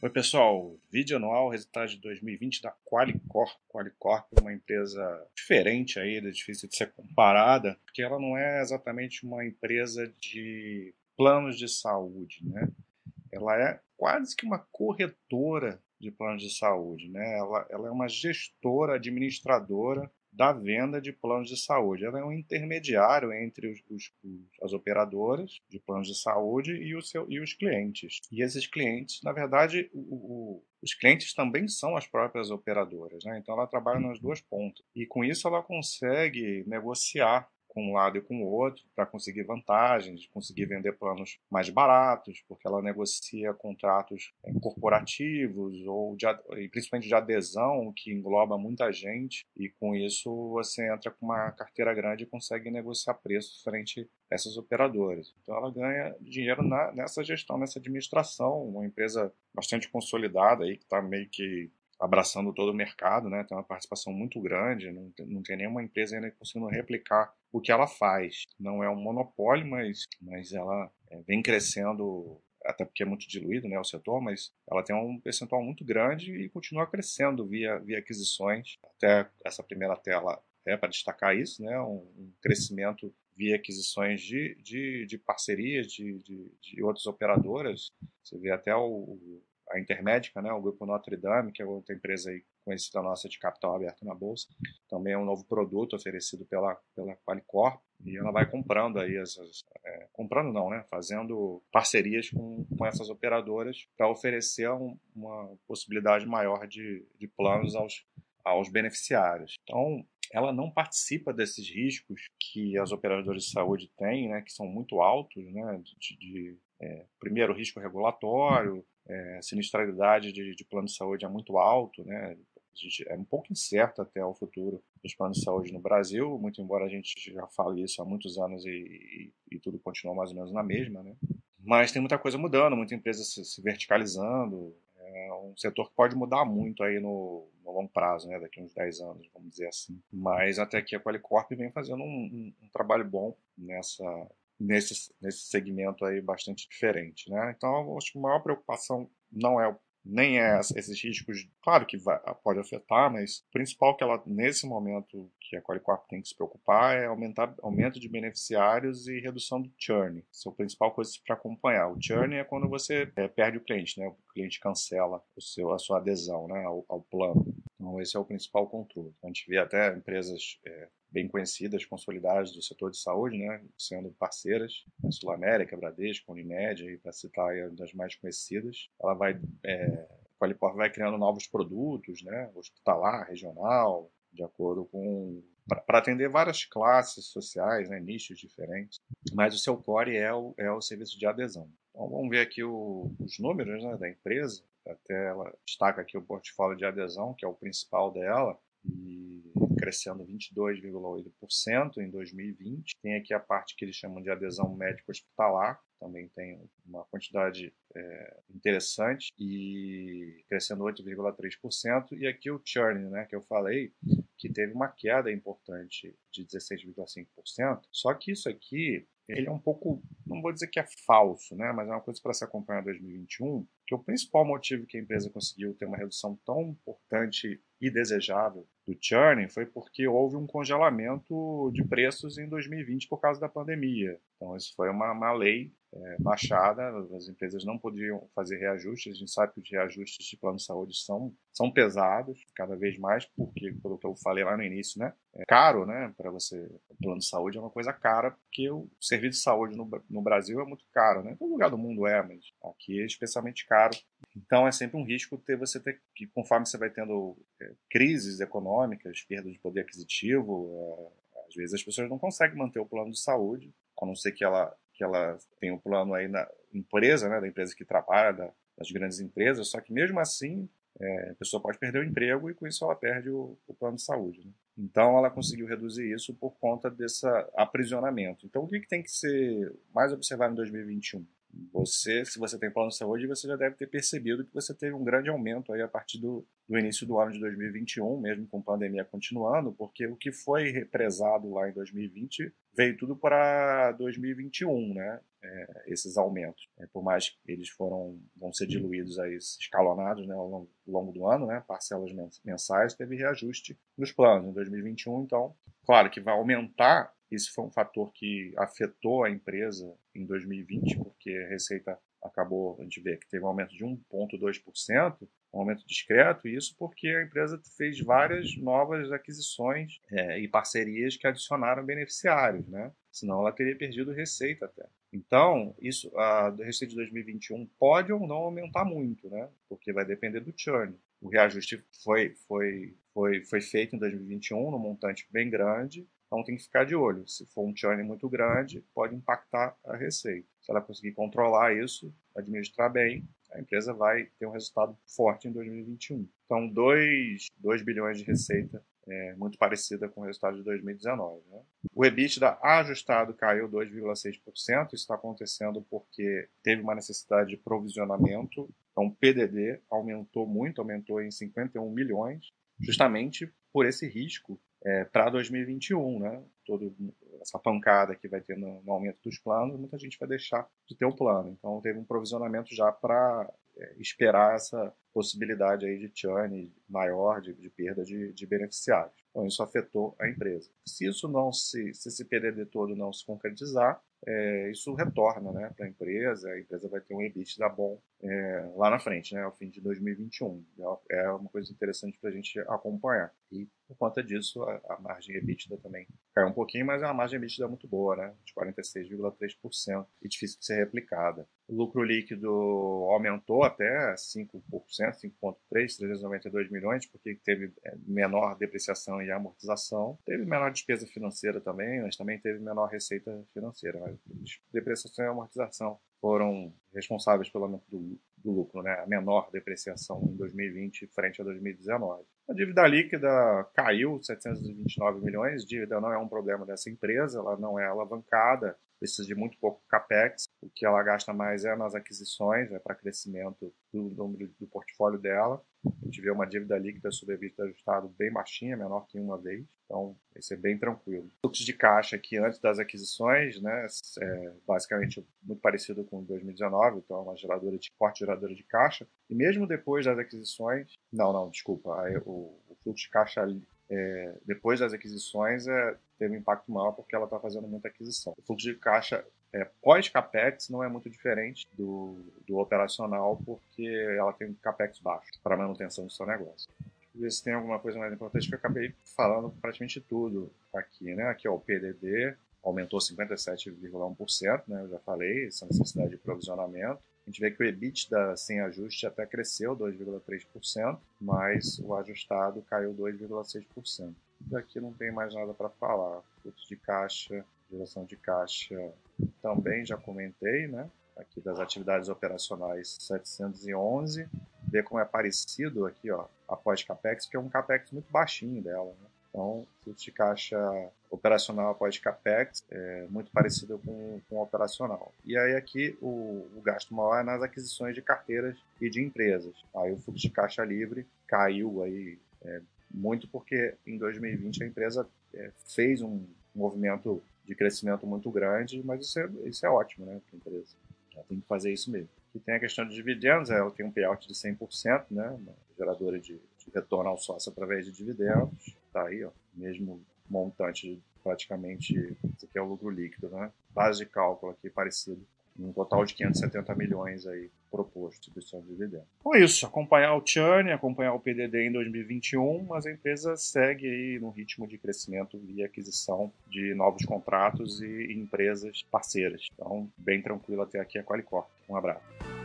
Oi, pessoal. Vídeo anual, resultado de 2020 da Qualicorp. Qualicorp é uma empresa diferente aí, é difícil de ser comparada, porque ela não é exatamente uma empresa de planos de saúde, né? Ela é quase que uma corretora de planos de saúde, né? Ela, ela é uma gestora, administradora da venda de planos de saúde. Ela é um intermediário entre os, os, as operadoras de planos de saúde e, o seu, e os clientes. E esses clientes, na verdade, o, o, os clientes também são as próprias operadoras. Né? Então, ela trabalha nas duas pontas. E com isso, ela consegue negociar com um lado e com o outro para conseguir vantagens, conseguir vender planos mais baratos, porque ela negocia contratos eh, corporativos ou de, principalmente de adesão, que engloba muita gente, e com isso você entra com uma carteira grande e consegue negociar preços frente a essas operadoras. Então ela ganha dinheiro na, nessa gestão, nessa administração, uma empresa bastante consolidada aí que está meio que abraçando todo o mercado, né? Tem uma participação muito grande, não tem, não tem nenhuma empresa ainda conseguindo replicar o que ela faz. Não é um monopólio, mas, mas ela é, vem crescendo, até porque é muito diluído né, o setor, mas ela tem um percentual muito grande e continua crescendo via, via aquisições. Até essa primeira tela é para destacar isso, né? Um, um crescimento via aquisições de, de, de parcerias de, de, de, outras operadoras. Você vê até o, a Intermédica, né, o grupo Notre Dame, que é outra empresa aí conhecida nossa de capital aberto na bolsa, também é um novo produto oferecido pela pela Qualicorp e ela vai comprando aí essas, é, comprando não, né, fazendo parcerias com, com essas operadoras para oferecer um, uma possibilidade maior de, de planos aos aos beneficiários. Então, ela não participa desses riscos que as operadoras de saúde têm, né, que são muito altos, né, de, de é, primeiro risco regulatório, é, sinistralidade de, de plano de saúde é muito alto, né? é um pouco incerto até o futuro dos planos de saúde no Brasil, muito embora a gente já fale isso há muitos anos e, e, e tudo continua mais ou menos na mesma, né? Mas tem muita coisa mudando, muita empresa se, se verticalizando, é um setor que pode mudar muito aí no, no, longo prazo, né? Daqui uns 10 anos, vamos dizer assim. Mas até aqui a Qualicorp vem fazendo um, um, um trabalho bom nessa nesse, nesse segmento aí bastante diferente, né? Então, acho que a maior preocupação não é nem é esses riscos, claro que vai, pode afetar, mas o principal que ela, nesse momento, que a Qualicorp tem que se preocupar é aumentar aumento de beneficiários e redução do churn. Isso é a principal coisa para acompanhar. O churn é quando você é, perde o cliente, né? O cliente cancela o seu, a sua adesão né? ao, ao plano. Então, esse é o principal controle. A gente vê até empresas é, bem conhecidas, consolidadas do setor de saúde, né, sendo parceiras, a Sul América, Bradesco, Unimed, para citar aí das mais conhecidas. Ela vai, é, a Qualipor vai criando novos produtos, né, hospitalar, regional, de acordo com para atender várias classes sociais, né, nichos diferentes, mas o seu core é o, é o serviço de adesão. Então vamos ver aqui o, os números né, da empresa, até ela destaca aqui o portfólio de adesão, que é o principal dela, e crescendo 22,8% em 2020. Tem aqui a parte que eles chamam de adesão médico hospitalar, também tem uma quantidade é, interessante e crescendo 8,3%. E aqui o churn, né, que eu falei, que teve uma queda importante de 16,5%. Só que isso aqui ele é um pouco, não vou dizer que é falso, né, mas é uma coisa para se acompanhar em 2021, que o principal motivo que a empresa conseguiu ter uma redução tão importante e desejável do churn foi porque houve um congelamento de preços em 2020 por causa da pandemia. Então, isso foi uma, uma lei é, baixada, as empresas não podiam fazer reajustes. A gente sabe que os reajustes de plano de saúde são, são pesados, cada vez mais, porque, pelo que eu falei lá no início, né, é caro, né, para você. O plano de saúde é uma coisa cara, porque o serviço de saúde no, no Brasil é muito caro, né? Todo lugar do mundo é, mas aqui é especialmente caro. Então é sempre um risco ter você ter que, conforme você vai tendo é, crises econômicas, perda de poder aquisitivo, é, às vezes as pessoas não conseguem manter o plano de saúde, a não ser que ela que ela tem um plano aí na empresa, né, da empresa que trabalha, da, das grandes empresas, só que mesmo assim é, a pessoa pode perder o emprego e com isso ela perde o, o plano de saúde. Né? Então ela conseguiu reduzir isso por conta desse aprisionamento. Então o que, que tem que ser mais observado em 2021? Você, se você tem plano de saúde, você já deve ter percebido que você teve um grande aumento aí a partir do, do início do ano de 2021, mesmo com a pandemia continuando, porque o que foi represado lá em 2020 veio tudo para 2021, né? é, esses aumentos. É, por mais que eles foram vão ser diluídos aí, escalonados né, ao longo, longo do ano, né, parcelas mensais, teve reajuste nos planos. Em 2021, então, claro que vai aumentar. Isso foi um fator que afetou a empresa em 2020, porque a receita acabou, a gente vê que teve um aumento de 1,2%, um aumento discreto, e isso porque a empresa fez várias novas aquisições é, e parcerias que adicionaram beneficiários, né? Senão ela teria perdido receita até. Então, isso, a receita de 2021 pode ou não aumentar muito, né? Porque vai depender do churn. O reajuste foi, foi, foi, foi feito em 2021 num montante bem grande, então tem que ficar de olho. Se for um churn muito grande, pode impactar a receita. Se ela conseguir controlar isso, administrar bem, a empresa vai ter um resultado forte em 2021. Então, 2, 2 bilhões de receita, é, muito parecida com o resultado de 2019. Né? O EBITDA ajustado caiu 2,6%. Isso está acontecendo porque teve uma necessidade de provisionamento. Então, o PDD aumentou muito, aumentou em 51 milhões, justamente por esse risco é, para 2021, né? Todo essa pancada que vai ter no, no, aumento dos planos, muita gente vai deixar de ter o um plano. Então teve um provisionamento já para é, esperar essa possibilidade aí de churn maior, de, de perda de, de, beneficiários. Então isso afetou a empresa. Se isso não se, se esse PDD todo não se concretizar, é, isso retorna né, para a empresa, a empresa vai ter um EBITDA bom é, lá na frente, né, ao fim de 2021. É uma coisa interessante para a gente acompanhar. E por conta disso, a, a, margem EBITDA também caiu um pouquinho, mas é uma margem EBITDA muito boa, né, de 46,3% e difícil de ser replicada. O lucro líquido aumentou até 5%, 5,3%, 392 milhões, porque teve é, menor depreciação e amortização. Teve menor despesa financeira também, mas também teve menor receita financeira. Mas depreciação e amortização foram responsáveis pelo aumento do, do, lucro, né? a menor depreciação em 2020 frente a 2019. A dívida líquida caiu 729 milhões, dívida não é um problema dessa empresa, ela não é alavancada, precisa de muito pouco capex, o que ela gasta mais é nas aquisições, é para crescimento do número do portfólio dela. A gente vê uma dívida líquida sobre EBITDA ajustado bem baixinha, menor que uma vez, então esse é bem tranquilo. Fluxo de caixa aqui antes das aquisições, né, é basicamente muito parecido com 2019, então é uma geradora de forte geradora de caixa. E mesmo depois das aquisições, não, não, desculpa, o, o fluxo de caixa é, depois das aquisições é, teve um impacto maior porque ela está fazendo muita aquisição. O fluxo de caixa é, pós-capex não é muito diferente do, do operacional porque ela tem um capex baixo para manutenção do seu negócio. Deixa ver se tem alguma coisa mais importante que eu acabei falando praticamente tudo aqui, né? Aqui ó, o PDD aumentou 57,1%, né? Eu já falei, essa necessidade de provisionamento. A gente vê que o EBITDA sem ajuste até cresceu 2,3%, mas o ajustado caiu 2,6%. Daqui não tem mais nada para falar. Fluxo de caixa, geração de caixa também já comentei, né? Aqui das atividades operacionais 711. Ver como é parecido aqui, ó, após CAPEX, que é um CAPEX muito baixinho dela, né? Então, fluxo de caixa operacional após CAPEX é muito parecido com, com o operacional. E aí aqui o, o, gasto maior é nas aquisições de carteiras e de empresas. Aí o fluxo de caixa livre caiu aí é, muito porque em 2020 a empresa é, fez um movimento de crescimento muito grande, mas isso é, isso é ótimo né, para a empresa. Ela tem que fazer isso mesmo. E tem a questão de dividendos, ela tem um payout de 100%, né, geradora de, de retorno ao sócio através de dividendos. Está aí, ó, mesmo montante praticamente, isso aqui é o lucro líquido, né? Base de cálculo aqui parecido um total de 570 milhões aí proposto distribuição de dividendos. Com isso, acompanhar o churn, acompanhar o PDD em 2021, mas a empresa segue aí no ritmo de crescimento via aquisição de novos contratos e empresas parceiras. Então, bem tranquilo até aqui a Qualicorp. Um abraço.